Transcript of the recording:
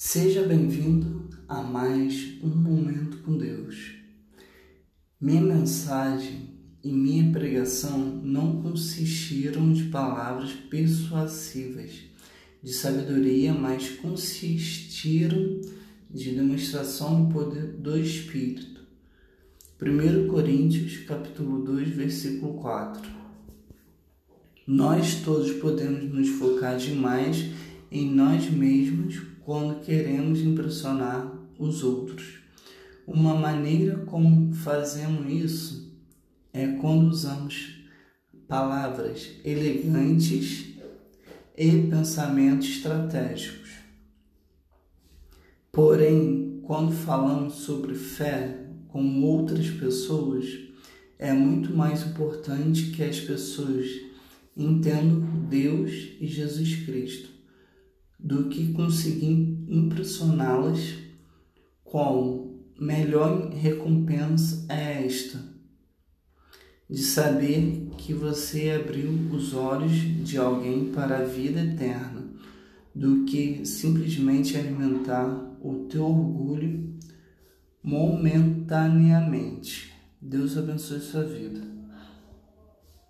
Seja bem-vindo a mais um momento com Deus. Minha mensagem e minha pregação não consistiram de palavras persuasivas de sabedoria, mas consistiram de demonstração do poder do Espírito. 1 Coríntios, capítulo 2, versículo 4. Nós todos podemos nos focar demais em nós mesmos quando queremos impressionar os outros. Uma maneira como fazemos isso é quando usamos palavras elegantes e pensamentos estratégicos. Porém, quando falamos sobre fé com outras pessoas, é muito mais importante que as pessoas entendam Deus e Jesus Cristo do que conseguir impressioná-las com melhor recompensa é esta de saber que você abriu os olhos de alguém para a vida eterna do que simplesmente alimentar o teu orgulho momentaneamente. Deus abençoe sua vida.